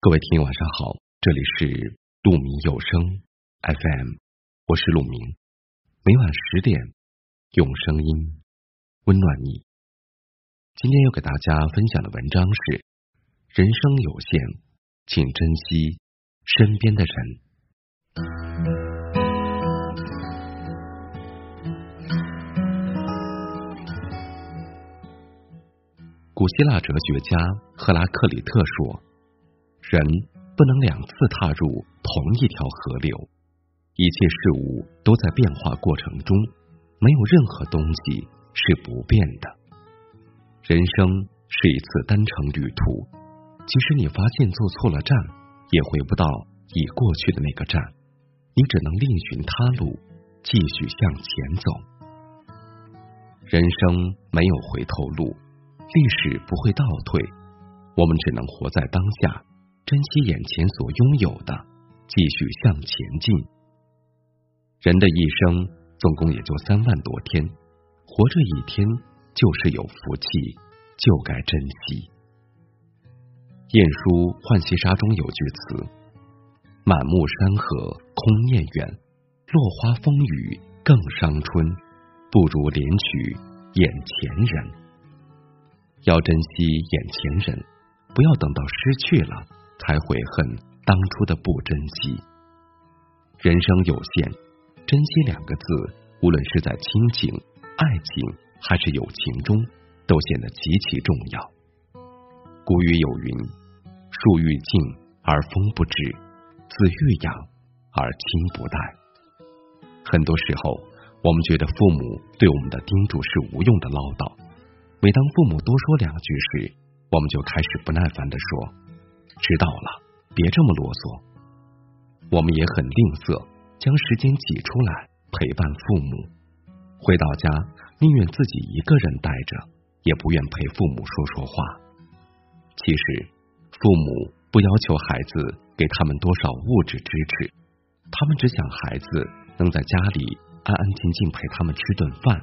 各位听友晚上好，这里是鹿鸣有声 FM，我是鹿鸣，每晚十点用声音温暖你。今天要给大家分享的文章是：人生有限，请珍惜身边的人。古希腊哲学家赫拉克里特说。人不能两次踏入同一条河流，一切事物都在变化过程中，没有任何东西是不变的。人生是一次单程旅途，即使你发现坐错了站，也回不到已过去的那个站，你只能另寻他路，继续向前走。人生没有回头路，历史不会倒退，我们只能活在当下。珍惜眼前所拥有的，继续向前进。人的一生总共也就三万多天，活着一天就是有福气，就该珍惜。晏殊《浣溪沙》中有句词：“满目山河空念远，落花风雨更伤春，不如怜取眼前人。”要珍惜眼前人，不要等到失去了。才悔恨当初的不珍惜。人生有限，珍惜两个字，无论是在亲情、爱情还是友情中，都显得极其重要。古语有云：“树欲静而风不止，子欲养而亲不待。”很多时候，我们觉得父母对我们的叮嘱是无用的唠叨。每当父母多说两句时，我们就开始不耐烦的说。知道了，别这么啰嗦。我们也很吝啬，将时间挤出来陪伴父母。回到家，宁愿自己一个人待着，也不愿陪父母说说话。其实，父母不要求孩子给他们多少物质支持，他们只想孩子能在家里安安静静陪他们吃顿饭，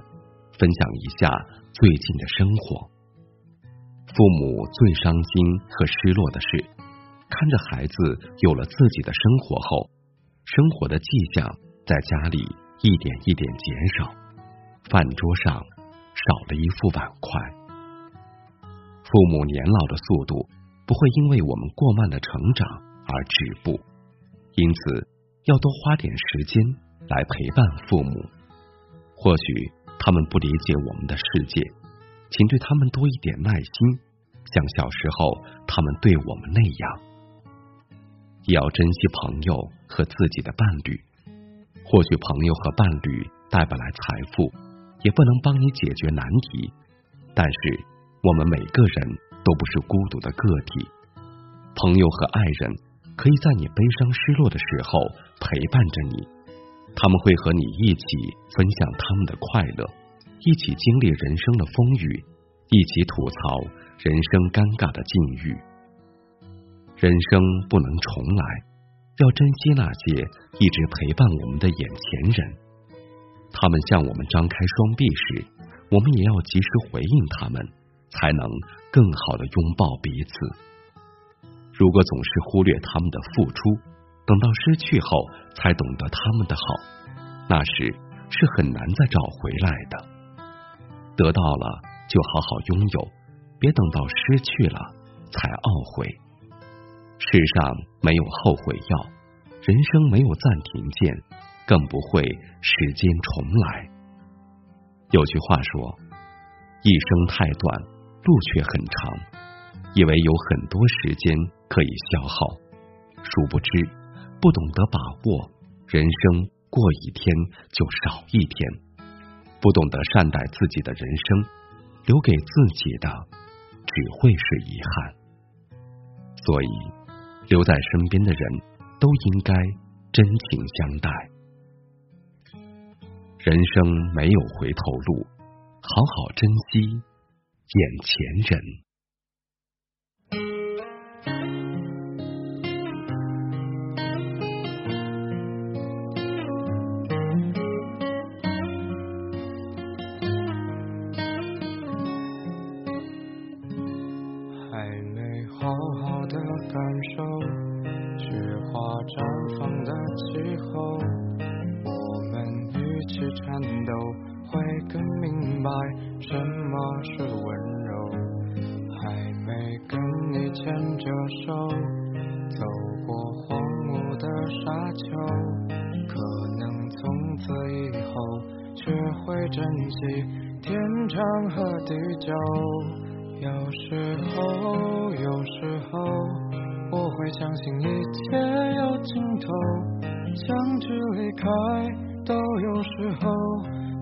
分享一下最近的生活。父母最伤心和失落的是。看着孩子有了自己的生活后，生活的迹象在家里一点一点减少，饭桌上少了一副碗筷。父母年老的速度不会因为我们过慢的成长而止步，因此要多花点时间来陪伴父母。或许他们不理解我们的世界，请对他们多一点耐心，像小时候他们对我们那样。也要珍惜朋友和自己的伴侣。或许朋友和伴侣带不来财富，也不能帮你解决难题，但是我们每个人都不是孤独的个体。朋友和爱人可以在你悲伤失落的时候陪伴着你，他们会和你一起分享他们的快乐，一起经历人生的风雨，一起吐槽人生尴尬的境遇。人生不能重来，要珍惜那些一直陪伴我们的眼前人。他们向我们张开双臂时，我们也要及时回应他们，才能更好的拥抱彼此。如果总是忽略他们的付出，等到失去后才懂得他们的好，那时是很难再找回来的。得到了就好好拥有，别等到失去了才懊悔。世上没有后悔药，人生没有暂停键，更不会时间重来。有句话说：“一生太短，路却很长。”以为有很多时间可以消耗，殊不知不懂得把握，人生过一天就少一天；不懂得善待自己的人生，留给自己的只会是遗憾。所以。留在身边的人都应该真情相待。人生没有回头路，好好珍惜眼前人。更明白什么是温柔。还没跟你牵着手，走过荒芜的沙丘，可能从此以后学会珍惜天长和地久。有时候，有时候，我会相信一切有尽头，相聚离开都有时候，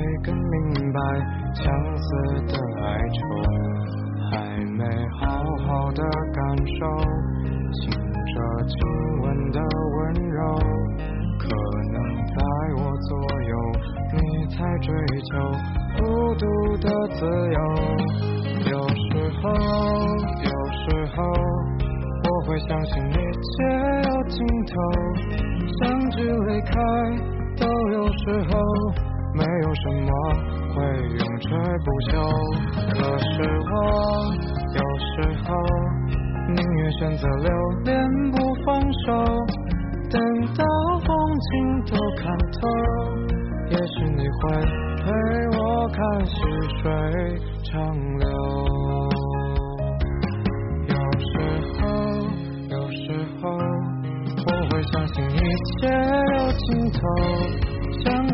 会更明白相思的哀愁。还没好好的感受，醒着亲吻的温柔，可能在我左右，你才追求孤独的自由。有时候，有时候，我会相信一切有尽头，相聚离开都有时候，没有什么会永垂不朽。可是我有时候宁愿选择留恋不放手，等到风景都看透，也许你会陪我看细水长流。有时候，有时候，我会相信一切有尽头，